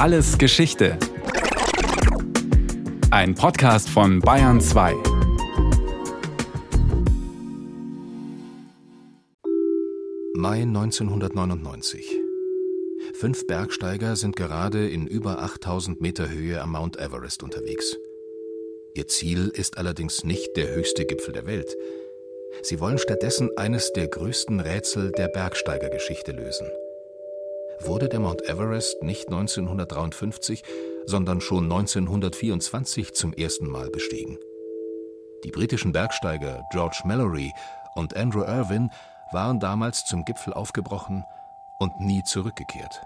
Alles Geschichte. Ein Podcast von Bayern 2. Mai 1999. Fünf Bergsteiger sind gerade in über 8000 Meter Höhe am Mount Everest unterwegs. Ihr Ziel ist allerdings nicht der höchste Gipfel der Welt. Sie wollen stattdessen eines der größten Rätsel der Bergsteigergeschichte lösen. Wurde der Mount Everest nicht 1953, sondern schon 1924 zum ersten Mal bestiegen? Die britischen Bergsteiger George Mallory und Andrew Irwin waren damals zum Gipfel aufgebrochen und nie zurückgekehrt.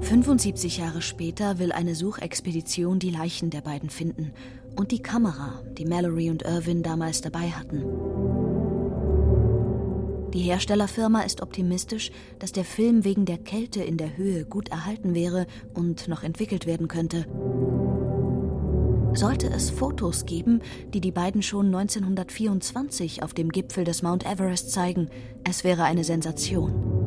75 Jahre später will eine Suchexpedition die Leichen der beiden finden und die Kamera, die Mallory und Irwin damals dabei hatten. Die Herstellerfirma ist optimistisch, dass der Film wegen der Kälte in der Höhe gut erhalten wäre und noch entwickelt werden könnte. Sollte es Fotos geben, die die beiden schon 1924 auf dem Gipfel des Mount Everest zeigen, es wäre eine Sensation.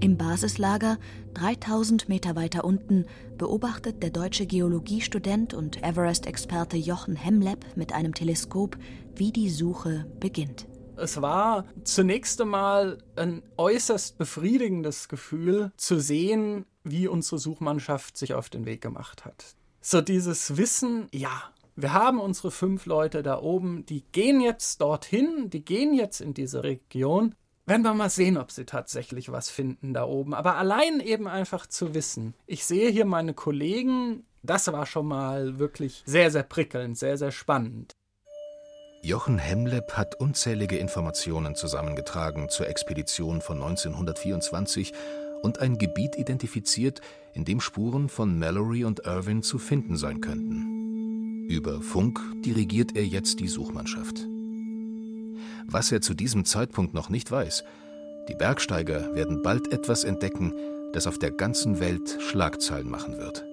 Im Basislager, 3000 Meter weiter unten, beobachtet der deutsche Geologiestudent und Everest-Experte Jochen Hemlepp mit einem Teleskop, wie die Suche beginnt. Es war zunächst einmal ein äußerst befriedigendes Gefühl zu sehen, wie unsere Suchmannschaft sich auf den Weg gemacht hat. So dieses Wissen, ja, wir haben unsere fünf Leute da oben, die gehen jetzt dorthin, die gehen jetzt in diese Region werden wir mal sehen, ob sie tatsächlich was finden da oben. Aber allein eben einfach zu wissen, ich sehe hier meine Kollegen, das war schon mal wirklich sehr, sehr prickelnd, sehr, sehr spannend. Jochen Hemlepp hat unzählige Informationen zusammengetragen zur Expedition von 1924 und ein Gebiet identifiziert, in dem Spuren von Mallory und Irwin zu finden sein könnten. Über Funk dirigiert er jetzt die Suchmannschaft was er zu diesem Zeitpunkt noch nicht weiß. Die Bergsteiger werden bald etwas entdecken, das auf der ganzen Welt Schlagzeilen machen wird.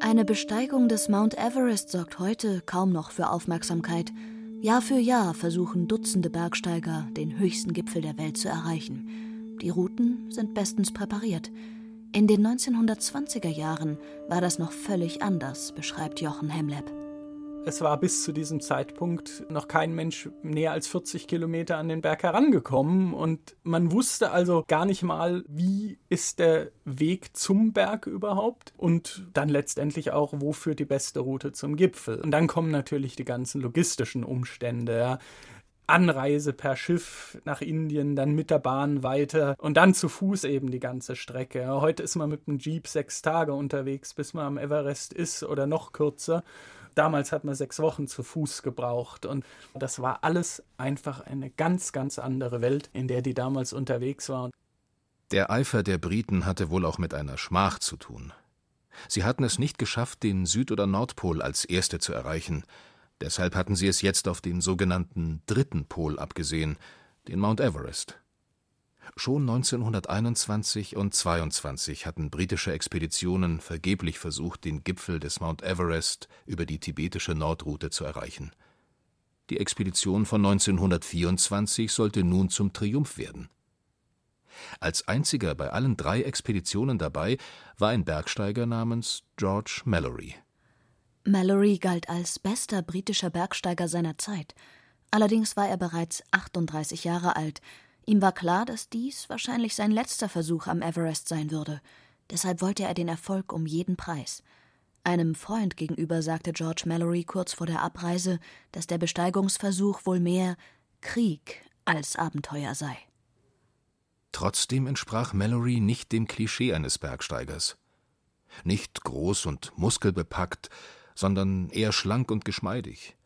Eine Besteigung des Mount Everest sorgt heute kaum noch für Aufmerksamkeit. Jahr für Jahr versuchen Dutzende Bergsteiger, den höchsten Gipfel der Welt zu erreichen. Die Routen sind bestens präpariert. In den 1920er Jahren war das noch völlig anders, beschreibt Jochen Hemlepp. Es war bis zu diesem Zeitpunkt noch kein Mensch näher als 40 Kilometer an den Berg herangekommen und man wusste also gar nicht mal, wie ist der Weg zum Berg überhaupt und dann letztendlich auch, wo führt die beste Route zum Gipfel. Und dann kommen natürlich die ganzen logistischen Umstände. Ja. Anreise per Schiff nach Indien, dann mit der Bahn weiter und dann zu Fuß eben die ganze Strecke. Heute ist man mit dem Jeep sechs Tage unterwegs, bis man am Everest ist oder noch kürzer. Damals hat man sechs Wochen zu Fuß gebraucht und das war alles einfach eine ganz, ganz andere Welt, in der die damals unterwegs waren. Der Eifer der Briten hatte wohl auch mit einer Schmach zu tun. Sie hatten es nicht geschafft, den Süd- oder Nordpol als erste zu erreichen. Deshalb hatten sie es jetzt auf den sogenannten dritten Pol abgesehen, den Mount Everest. Schon 1921 und 22 hatten britische Expeditionen vergeblich versucht, den Gipfel des Mount Everest über die tibetische Nordroute zu erreichen. Die Expedition von 1924 sollte nun zum Triumph werden. Als einziger bei allen drei Expeditionen dabei war ein Bergsteiger namens George Mallory. Mallory galt als bester britischer Bergsteiger seiner Zeit. Allerdings war er bereits 38 Jahre alt, Ihm war klar, dass dies wahrscheinlich sein letzter Versuch am Everest sein würde. Deshalb wollte er den Erfolg um jeden Preis. Einem Freund gegenüber sagte George Mallory kurz vor der Abreise, dass der Besteigungsversuch wohl mehr Krieg als Abenteuer sei. Trotzdem entsprach Mallory nicht dem Klischee eines Bergsteigers. Nicht groß und muskelbepackt, sondern eher schlank und geschmeidig.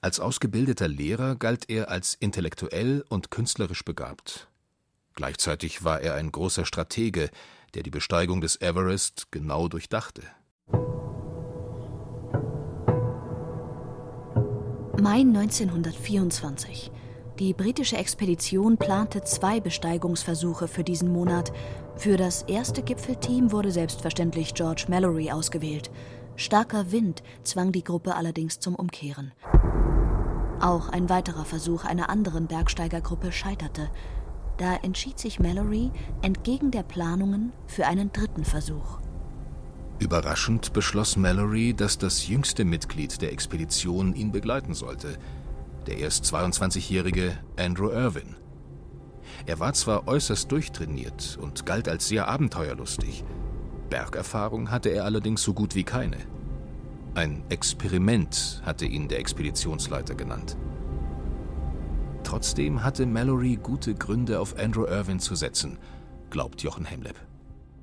Als ausgebildeter Lehrer galt er als intellektuell und künstlerisch begabt. Gleichzeitig war er ein großer Stratege, der die Besteigung des Everest genau durchdachte. Mai 1924. Die britische Expedition plante zwei Besteigungsversuche für diesen Monat. Für das erste Gipfelteam wurde selbstverständlich George Mallory ausgewählt. Starker Wind zwang die Gruppe allerdings zum Umkehren. Auch ein weiterer Versuch einer anderen Bergsteigergruppe scheiterte. Da entschied sich Mallory entgegen der Planungen für einen dritten Versuch. Überraschend beschloss Mallory, dass das jüngste Mitglied der Expedition ihn begleiten sollte, der erst 22-jährige Andrew Irwin. Er war zwar äußerst durchtrainiert und galt als sehr abenteuerlustig, Bergerfahrung hatte er allerdings so gut wie keine. Ein Experiment hatte ihn der Expeditionsleiter genannt. Trotzdem hatte Mallory gute Gründe, auf Andrew Irwin zu setzen, glaubt Jochen Hemleb.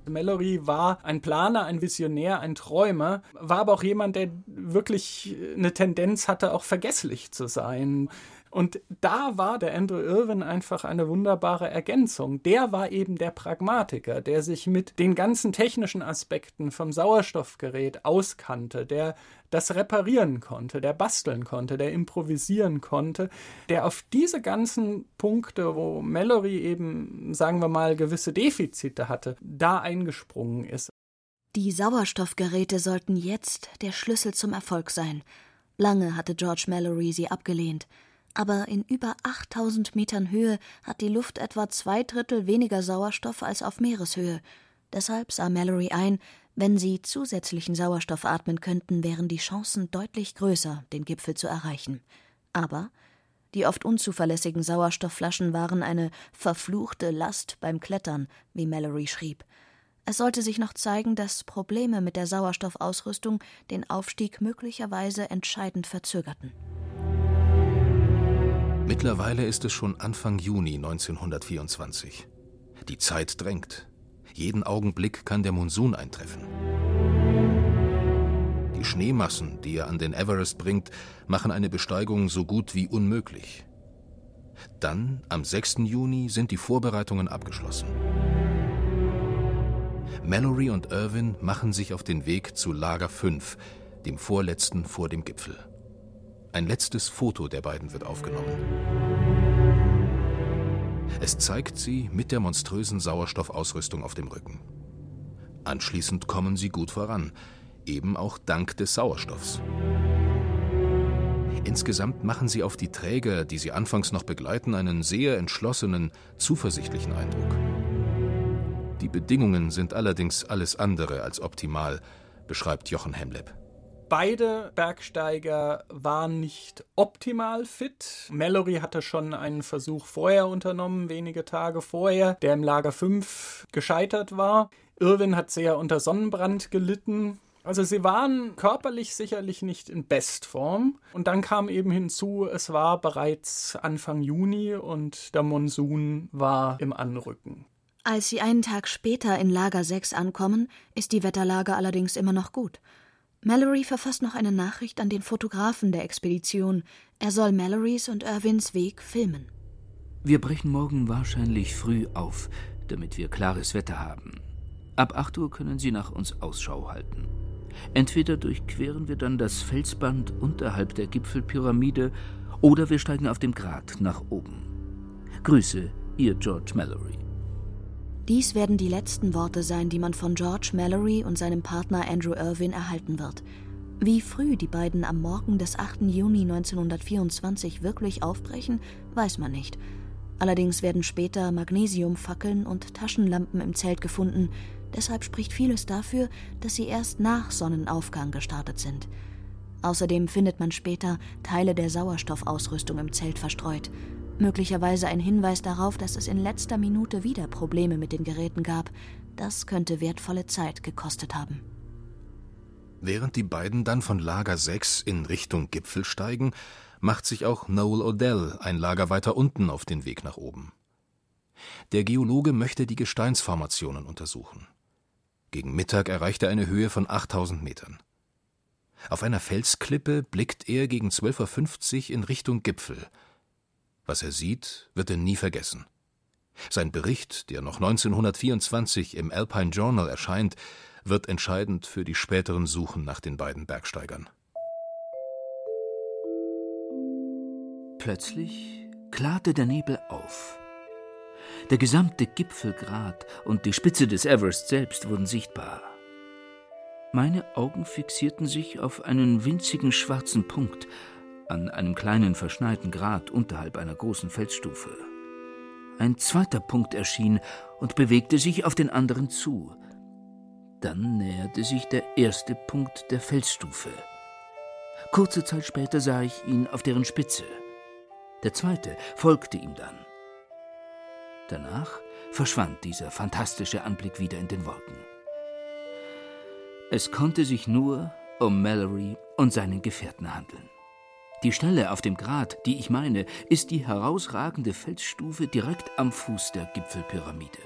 Mallory war ein Planer, ein Visionär, ein Träumer, war aber auch jemand, der wirklich eine Tendenz hatte, auch vergesslich zu sein. Und da war der Andrew Irwin einfach eine wunderbare Ergänzung. Der war eben der Pragmatiker, der sich mit den ganzen technischen Aspekten vom Sauerstoffgerät auskannte, der das reparieren konnte, der basteln konnte, der improvisieren konnte, der auf diese ganzen Punkte, wo Mallory eben, sagen wir mal, gewisse Defizite hatte, da eingesprungen ist. Die Sauerstoffgeräte sollten jetzt der Schlüssel zum Erfolg sein. Lange hatte George Mallory sie abgelehnt aber in über 8000 Metern Höhe hat die Luft etwa zwei Drittel weniger Sauerstoff als auf Meereshöhe. Deshalb sah Mallory ein, wenn sie zusätzlichen Sauerstoff atmen könnten, wären die Chancen deutlich größer, den Gipfel zu erreichen. Aber die oft unzuverlässigen Sauerstoffflaschen waren eine verfluchte Last beim Klettern, wie Mallory schrieb. Es sollte sich noch zeigen, dass Probleme mit der Sauerstoffausrüstung den Aufstieg möglicherweise entscheidend verzögerten. Mittlerweile ist es schon Anfang Juni 1924. Die Zeit drängt. Jeden Augenblick kann der Monsun eintreffen. Die Schneemassen, die er an den Everest bringt, machen eine Besteigung so gut wie unmöglich. Dann, am 6. Juni, sind die Vorbereitungen abgeschlossen. Mallory und Irwin machen sich auf den Weg zu Lager 5, dem vorletzten vor dem Gipfel. Ein letztes Foto der beiden wird aufgenommen. Es zeigt sie mit der monströsen Sauerstoffausrüstung auf dem Rücken. Anschließend kommen sie gut voran, eben auch dank des Sauerstoffs. Insgesamt machen sie auf die Träger, die sie anfangs noch begleiten, einen sehr entschlossenen, zuversichtlichen Eindruck. Die Bedingungen sind allerdings alles andere als optimal, beschreibt Jochen Hemleb. Beide Bergsteiger waren nicht optimal fit. Mallory hatte schon einen Versuch vorher unternommen, wenige Tage vorher, der im Lager 5 gescheitert war. Irwin hat sehr unter Sonnenbrand gelitten. Also sie waren körperlich sicherlich nicht in Bestform. Und dann kam eben hinzu, es war bereits Anfang Juni und der Monsun war im Anrücken. Als sie einen Tag später in Lager 6 ankommen, ist die Wetterlage allerdings immer noch gut. Mallory verfasst noch eine Nachricht an den Fotografen der Expedition. Er soll Mallorys und Irwins Weg filmen. Wir brechen morgen wahrscheinlich früh auf, damit wir klares Wetter haben. Ab 8 Uhr können Sie nach uns Ausschau halten. Entweder durchqueren wir dann das Felsband unterhalb der Gipfelpyramide oder wir steigen auf dem Grat nach oben. Grüße, Ihr George Mallory. Dies werden die letzten Worte sein, die man von George Mallory und seinem Partner Andrew Irwin erhalten wird. Wie früh die beiden am Morgen des 8. Juni 1924 wirklich aufbrechen, weiß man nicht. Allerdings werden später Magnesiumfackeln und Taschenlampen im Zelt gefunden. Deshalb spricht vieles dafür, dass sie erst nach Sonnenaufgang gestartet sind. Außerdem findet man später Teile der Sauerstoffausrüstung im Zelt verstreut. Möglicherweise ein Hinweis darauf, dass es in letzter Minute wieder Probleme mit den Geräten gab. Das könnte wertvolle Zeit gekostet haben. Während die beiden dann von Lager 6 in Richtung Gipfel steigen, macht sich auch Noel Odell ein Lager weiter unten auf den Weg nach oben. Der Geologe möchte die Gesteinsformationen untersuchen. Gegen Mittag erreicht er eine Höhe von 8000 Metern. Auf einer Felsklippe blickt er gegen 12.50 Uhr in Richtung Gipfel – was er sieht, wird er nie vergessen. Sein Bericht, der noch 1924 im Alpine Journal erscheint, wird entscheidend für die späteren Suchen nach den beiden Bergsteigern. Plötzlich klarte der Nebel auf. Der gesamte Gipfelgrat und die Spitze des Everest selbst wurden sichtbar. Meine Augen fixierten sich auf einen winzigen schwarzen Punkt, an einem kleinen verschneiten Grat unterhalb einer großen Felsstufe. Ein zweiter Punkt erschien und bewegte sich auf den anderen zu. Dann näherte sich der erste Punkt der Felsstufe. Kurze Zeit später sah ich ihn auf deren Spitze. Der zweite folgte ihm dann. Danach verschwand dieser fantastische Anblick wieder in den Wolken. Es konnte sich nur um Mallory und seinen Gefährten handeln. Die Stelle auf dem Grat, die ich meine, ist die herausragende Felsstufe direkt am Fuß der Gipfelpyramide.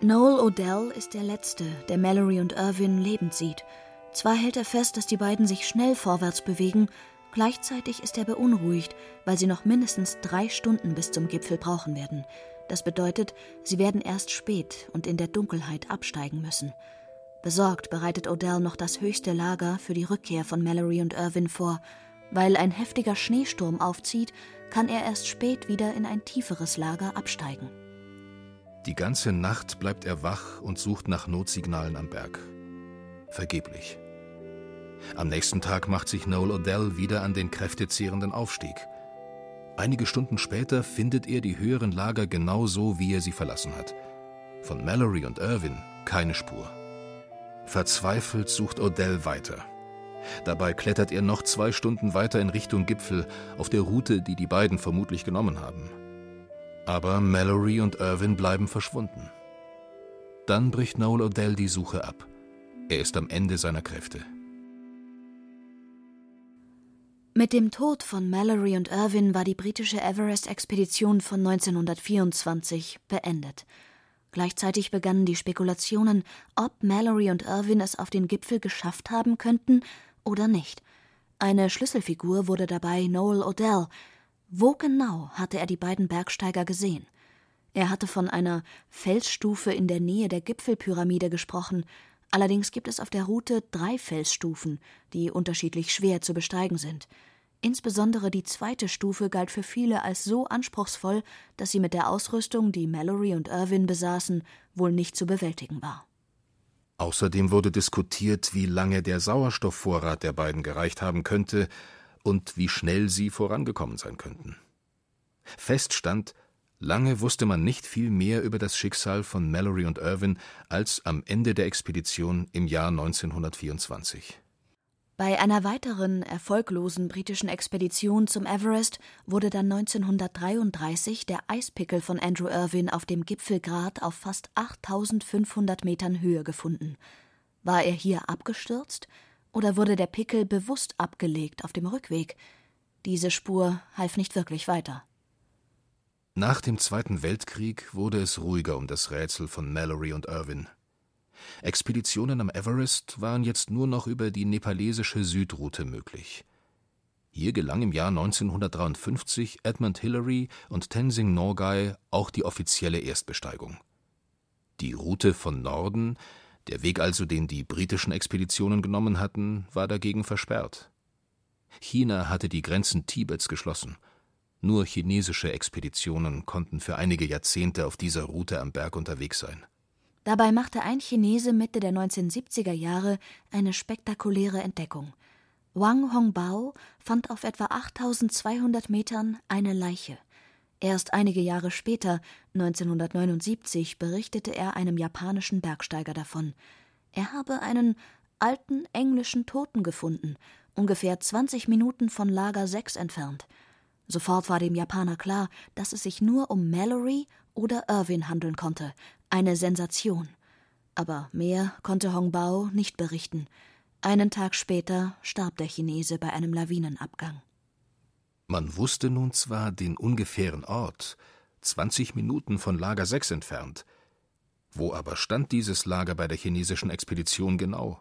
Noel Odell ist der Letzte, der Mallory und Irwin lebend sieht. Zwar hält er fest, dass die beiden sich schnell vorwärts bewegen, gleichzeitig ist er beunruhigt, weil sie noch mindestens drei Stunden bis zum Gipfel brauchen werden. Das bedeutet, sie werden erst spät und in der Dunkelheit absteigen müssen. Besorgt bereitet Odell noch das höchste Lager für die Rückkehr von Mallory und Irwin vor. Weil ein heftiger Schneesturm aufzieht, kann er erst spät wieder in ein tieferes Lager absteigen. Die ganze Nacht bleibt er wach und sucht nach Notsignalen am Berg. Vergeblich. Am nächsten Tag macht sich Noel Odell wieder an den kräftezehrenden Aufstieg. Einige Stunden später findet er die höheren Lager genau so, wie er sie verlassen hat. Von Mallory und Irwin keine Spur. Verzweifelt sucht Odell weiter. Dabei klettert er noch zwei Stunden weiter in Richtung Gipfel auf der Route, die die beiden vermutlich genommen haben. Aber Mallory und Irwin bleiben verschwunden. Dann bricht Noel Odell die Suche ab. Er ist am Ende seiner Kräfte. Mit dem Tod von Mallory und Irwin war die britische Everest-Expedition von 1924 beendet. Gleichzeitig begannen die Spekulationen, ob Mallory und Irwin es auf den Gipfel geschafft haben könnten oder nicht. Eine Schlüsselfigur wurde dabei Noel Odell. Wo genau hatte er die beiden Bergsteiger gesehen? Er hatte von einer Felsstufe in der Nähe der Gipfelpyramide gesprochen. Allerdings gibt es auf der Route drei Felsstufen, die unterschiedlich schwer zu besteigen sind. Insbesondere die zweite Stufe galt für viele als so anspruchsvoll, dass sie mit der Ausrüstung, die Mallory und Irwin besaßen, wohl nicht zu bewältigen war. Außerdem wurde diskutiert, wie lange der Sauerstoffvorrat der beiden gereicht haben könnte und wie schnell sie vorangekommen sein könnten. Fest stand, lange wusste man nicht viel mehr über das Schicksal von Mallory und Irwin als am Ende der Expedition im Jahr 1924. Bei einer weiteren erfolglosen britischen Expedition zum Everest wurde dann 1933 der Eispickel von Andrew Irwin auf dem Gipfelgrat auf fast 8500 Metern Höhe gefunden. War er hier abgestürzt oder wurde der Pickel bewusst abgelegt auf dem Rückweg? Diese Spur half nicht wirklich weiter. Nach dem Zweiten Weltkrieg wurde es ruhiger um das Rätsel von Mallory und Irwin. Expeditionen am Everest waren jetzt nur noch über die nepalesische Südroute möglich. Hier gelang im Jahr 1953 Edmund Hillary und Tenzing Norgay auch die offizielle Erstbesteigung. Die Route von Norden, der Weg also, den die britischen Expeditionen genommen hatten, war dagegen versperrt. China hatte die Grenzen Tibets geschlossen. Nur chinesische Expeditionen konnten für einige Jahrzehnte auf dieser Route am Berg unterwegs sein. Dabei machte ein Chinese Mitte der 1970er Jahre eine spektakuläre Entdeckung. Wang Hongbao fand auf etwa 8200 Metern eine Leiche. Erst einige Jahre später, 1979, berichtete er einem japanischen Bergsteiger davon. Er habe einen alten englischen Toten gefunden, ungefähr 20 Minuten von Lager 6 entfernt. Sofort war dem Japaner klar, dass es sich nur um Mallory oder Irwin handeln konnte, eine Sensation. Aber mehr konnte Hongbao nicht berichten. Einen Tag später starb der Chinese bei einem Lawinenabgang. Man wusste nun zwar den ungefähren Ort, 20 Minuten von Lager 6 entfernt. Wo aber stand dieses Lager bei der chinesischen Expedition genau?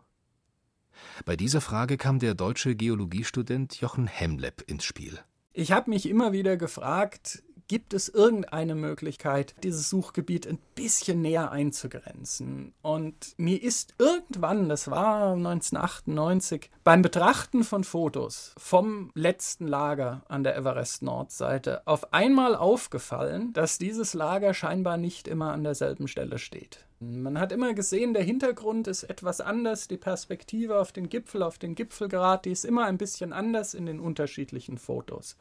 Bei dieser Frage kam der deutsche Geologiestudent Jochen Hemlepp ins Spiel. Ich habe mich immer wieder gefragt, Gibt es irgendeine Möglichkeit, dieses Suchgebiet ein bisschen näher einzugrenzen? Und mir ist irgendwann, das war 1998, beim Betrachten von Fotos vom letzten Lager an der Everest-Nordseite auf einmal aufgefallen, dass dieses Lager scheinbar nicht immer an derselben Stelle steht. Man hat immer gesehen, der Hintergrund ist etwas anders, die Perspektive auf den Gipfel, auf den Gipfelgrad, die ist immer ein bisschen anders in den unterschiedlichen Fotos.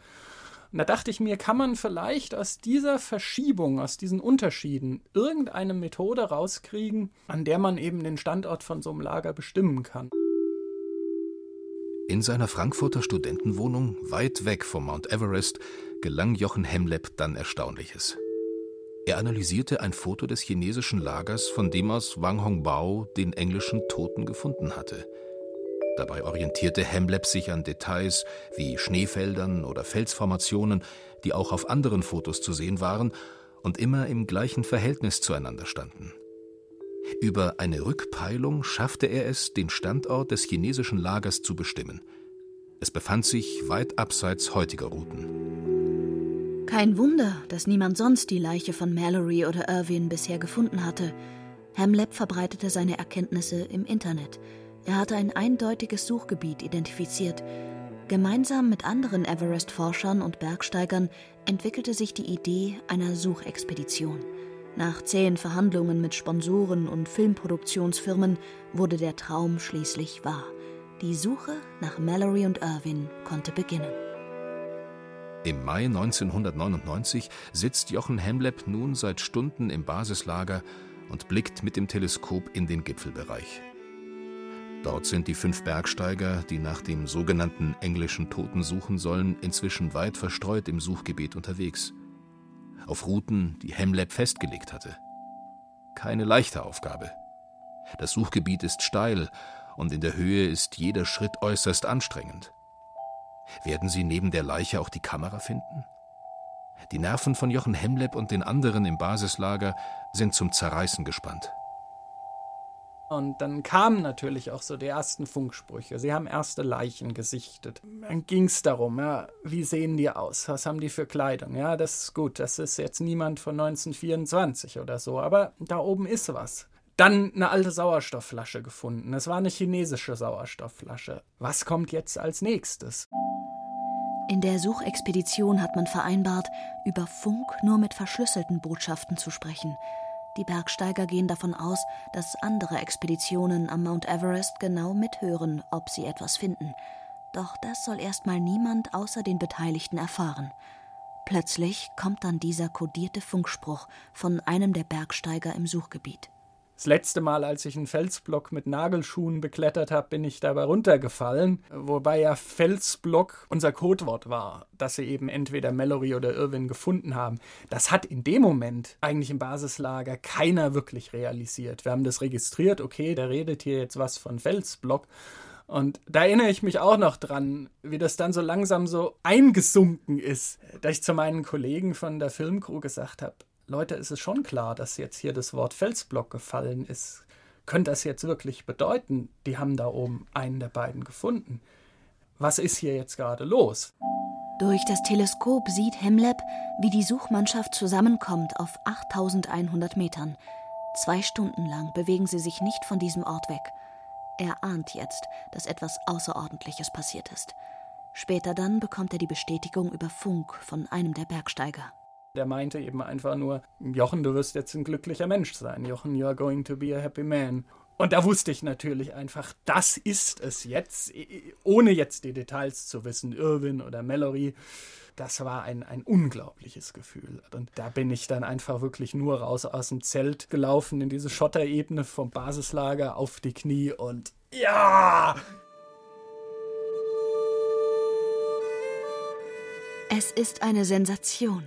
Und da dachte ich mir, kann man vielleicht aus dieser Verschiebung, aus diesen Unterschieden irgendeine Methode rauskriegen, an der man eben den Standort von so einem Lager bestimmen kann. In seiner Frankfurter Studentenwohnung, weit weg vom Mount Everest, gelang Jochen Hemleb dann Erstaunliches. Er analysierte ein Foto des chinesischen Lagers, von dem aus Wang Hongbao den englischen Toten gefunden hatte. Dabei orientierte Hemleb sich an Details wie Schneefeldern oder Felsformationen, die auch auf anderen Fotos zu sehen waren und immer im gleichen Verhältnis zueinander standen. Über eine Rückpeilung schaffte er es, den Standort des chinesischen Lagers zu bestimmen. Es befand sich weit abseits heutiger Routen. Kein Wunder, dass niemand sonst die Leiche von Mallory oder Irwin bisher gefunden hatte. Hamleb verbreitete seine Erkenntnisse im Internet. Er hatte ein eindeutiges Suchgebiet identifiziert. Gemeinsam mit anderen Everest-Forschern und Bergsteigern entwickelte sich die Idee einer Suchexpedition. Nach zähen Verhandlungen mit Sponsoren und Filmproduktionsfirmen wurde der Traum schließlich wahr. Die Suche nach Mallory und Irwin konnte beginnen. Im Mai 1999 sitzt Jochen Hemleb nun seit Stunden im Basislager und blickt mit dem Teleskop in den Gipfelbereich. Dort sind die fünf Bergsteiger, die nach dem sogenannten englischen Toten suchen sollen, inzwischen weit verstreut im Suchgebiet unterwegs. Auf Routen, die Hemleb festgelegt hatte. Keine leichte Aufgabe. Das Suchgebiet ist steil und in der Höhe ist jeder Schritt äußerst anstrengend. Werden sie neben der Leiche auch die Kamera finden? Die Nerven von Jochen Hemleb und den anderen im Basislager sind zum Zerreißen gespannt. Und dann kamen natürlich auch so die ersten Funksprüche. Sie haben erste Leichen gesichtet. Dann ging es darum, ja, wie sehen die aus? Was haben die für Kleidung? Ja, das ist gut. Das ist jetzt niemand von 1924 oder so. Aber da oben ist was. Dann eine alte Sauerstoffflasche gefunden. Es war eine chinesische Sauerstoffflasche. Was kommt jetzt als nächstes? In der Suchexpedition hat man vereinbart, über Funk nur mit verschlüsselten Botschaften zu sprechen. Die Bergsteiger gehen davon aus, dass andere Expeditionen am Mount Everest genau mithören, ob sie etwas finden. Doch das soll erstmal niemand außer den Beteiligten erfahren. Plötzlich kommt dann dieser kodierte Funkspruch von einem der Bergsteiger im Suchgebiet. Das letzte Mal, als ich einen Felsblock mit Nagelschuhen beklettert habe, bin ich dabei runtergefallen, wobei ja Felsblock unser Codewort war, dass sie eben entweder Mallory oder Irwin gefunden haben. Das hat in dem Moment eigentlich im Basislager keiner wirklich realisiert. Wir haben das registriert, okay, der redet hier jetzt was von Felsblock. Und da erinnere ich mich auch noch dran, wie das dann so langsam so eingesunken ist, dass ich zu meinen Kollegen von der Filmcrew gesagt habe, Leute, ist es schon klar, dass jetzt hier das Wort Felsblock gefallen ist. Könnte das jetzt wirklich bedeuten, die haben da oben einen der beiden gefunden? Was ist hier jetzt gerade los? Durch das Teleskop sieht Hemleb, wie die Suchmannschaft zusammenkommt auf 8100 Metern. Zwei Stunden lang bewegen sie sich nicht von diesem Ort weg. Er ahnt jetzt, dass etwas Außerordentliches passiert ist. Später dann bekommt er die Bestätigung über Funk von einem der Bergsteiger. Der meinte eben einfach nur, Jochen, du wirst jetzt ein glücklicher Mensch sein. Jochen, you are going to be a happy man. Und da wusste ich natürlich einfach, das ist es jetzt, ohne jetzt die Details zu wissen, Irwin oder Mallory. Das war ein, ein unglaubliches Gefühl. Und da bin ich dann einfach wirklich nur raus aus dem Zelt gelaufen, in diese Schotterebene vom Basislager auf die Knie und ja! Es ist eine Sensation.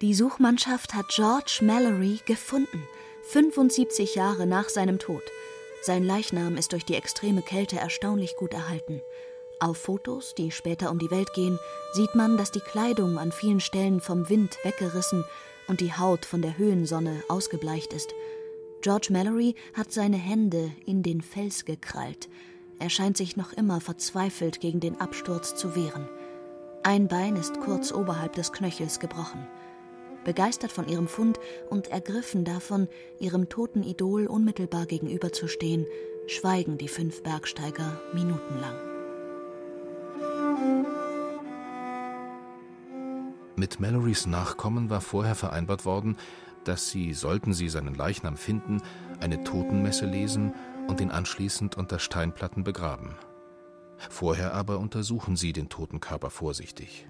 Die Suchmannschaft hat George Mallory gefunden, 75 Jahre nach seinem Tod. Sein Leichnam ist durch die extreme Kälte erstaunlich gut erhalten. Auf Fotos, die später um die Welt gehen, sieht man, dass die Kleidung an vielen Stellen vom Wind weggerissen und die Haut von der Höhensonne ausgebleicht ist. George Mallory hat seine Hände in den Fels gekrallt. Er scheint sich noch immer verzweifelt gegen den Absturz zu wehren. Ein Bein ist kurz oberhalb des Knöchels gebrochen. Begeistert von ihrem Fund und ergriffen davon, ihrem toten Idol unmittelbar gegenüberzustehen, schweigen die fünf Bergsteiger minutenlang. Mit Mallorys Nachkommen war vorher vereinbart worden, dass sie, sollten sie seinen Leichnam finden, eine Totenmesse lesen und ihn anschließend unter Steinplatten begraben. Vorher aber untersuchen sie den toten Körper vorsichtig.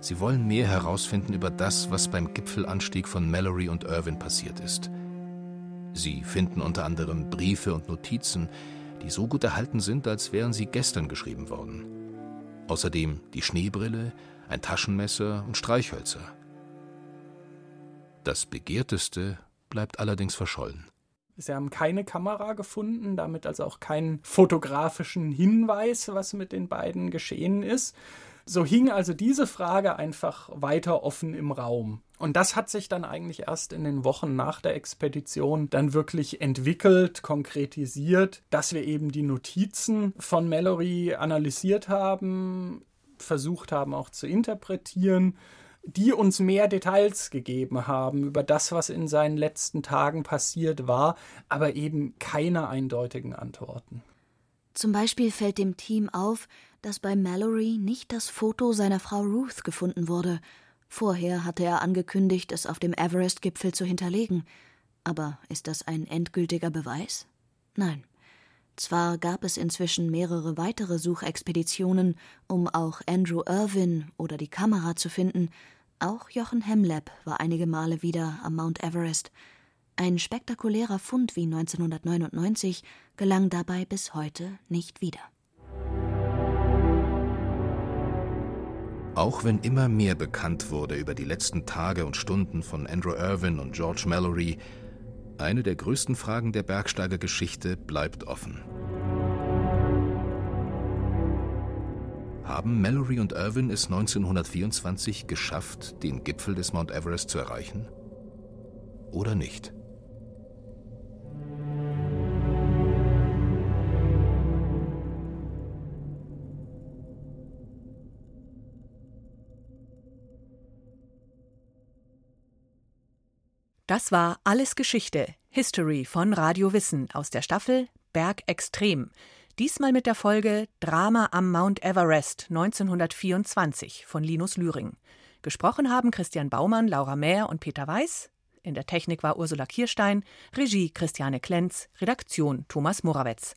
Sie wollen mehr herausfinden über das, was beim Gipfelanstieg von Mallory und Irwin passiert ist. Sie finden unter anderem Briefe und Notizen, die so gut erhalten sind, als wären sie gestern geschrieben worden. Außerdem die Schneebrille, ein Taschenmesser und Streichhölzer. Das Begehrteste bleibt allerdings verschollen. Sie haben keine Kamera gefunden, damit also auch keinen fotografischen Hinweis, was mit den beiden geschehen ist. So hing also diese Frage einfach weiter offen im Raum. Und das hat sich dann eigentlich erst in den Wochen nach der Expedition dann wirklich entwickelt, konkretisiert, dass wir eben die Notizen von Mallory analysiert haben, versucht haben auch zu interpretieren die uns mehr Details gegeben haben über das, was in seinen letzten Tagen passiert war, aber eben keine eindeutigen Antworten. Zum Beispiel fällt dem Team auf, dass bei Mallory nicht das Foto seiner Frau Ruth gefunden wurde. Vorher hatte er angekündigt, es auf dem Everest-Gipfel zu hinterlegen. Aber ist das ein endgültiger Beweis? Nein. Zwar gab es inzwischen mehrere weitere Suchexpeditionen, um auch Andrew Irwin oder die Kamera zu finden, auch Jochen Hemleb war einige Male wieder am Mount Everest. Ein spektakulärer Fund wie 1999 gelang dabei bis heute nicht wieder. Auch wenn immer mehr bekannt wurde über die letzten Tage und Stunden von Andrew Irwin und George Mallory, eine der größten Fragen der Bergsteigergeschichte bleibt offen. Haben Mallory und Irwin es 1924 geschafft, den Gipfel des Mount Everest zu erreichen? Oder nicht? Das war Alles Geschichte, History von Radio Wissen aus der Staffel Berg Extrem. Diesmal mit der Folge Drama am Mount Everest 1924 von Linus Lühring. Gesprochen haben Christian Baumann, Laura Mähr und Peter Weiß. In der Technik war Ursula Kirstein, Regie Christiane Klenz, Redaktion Thomas Morawetz.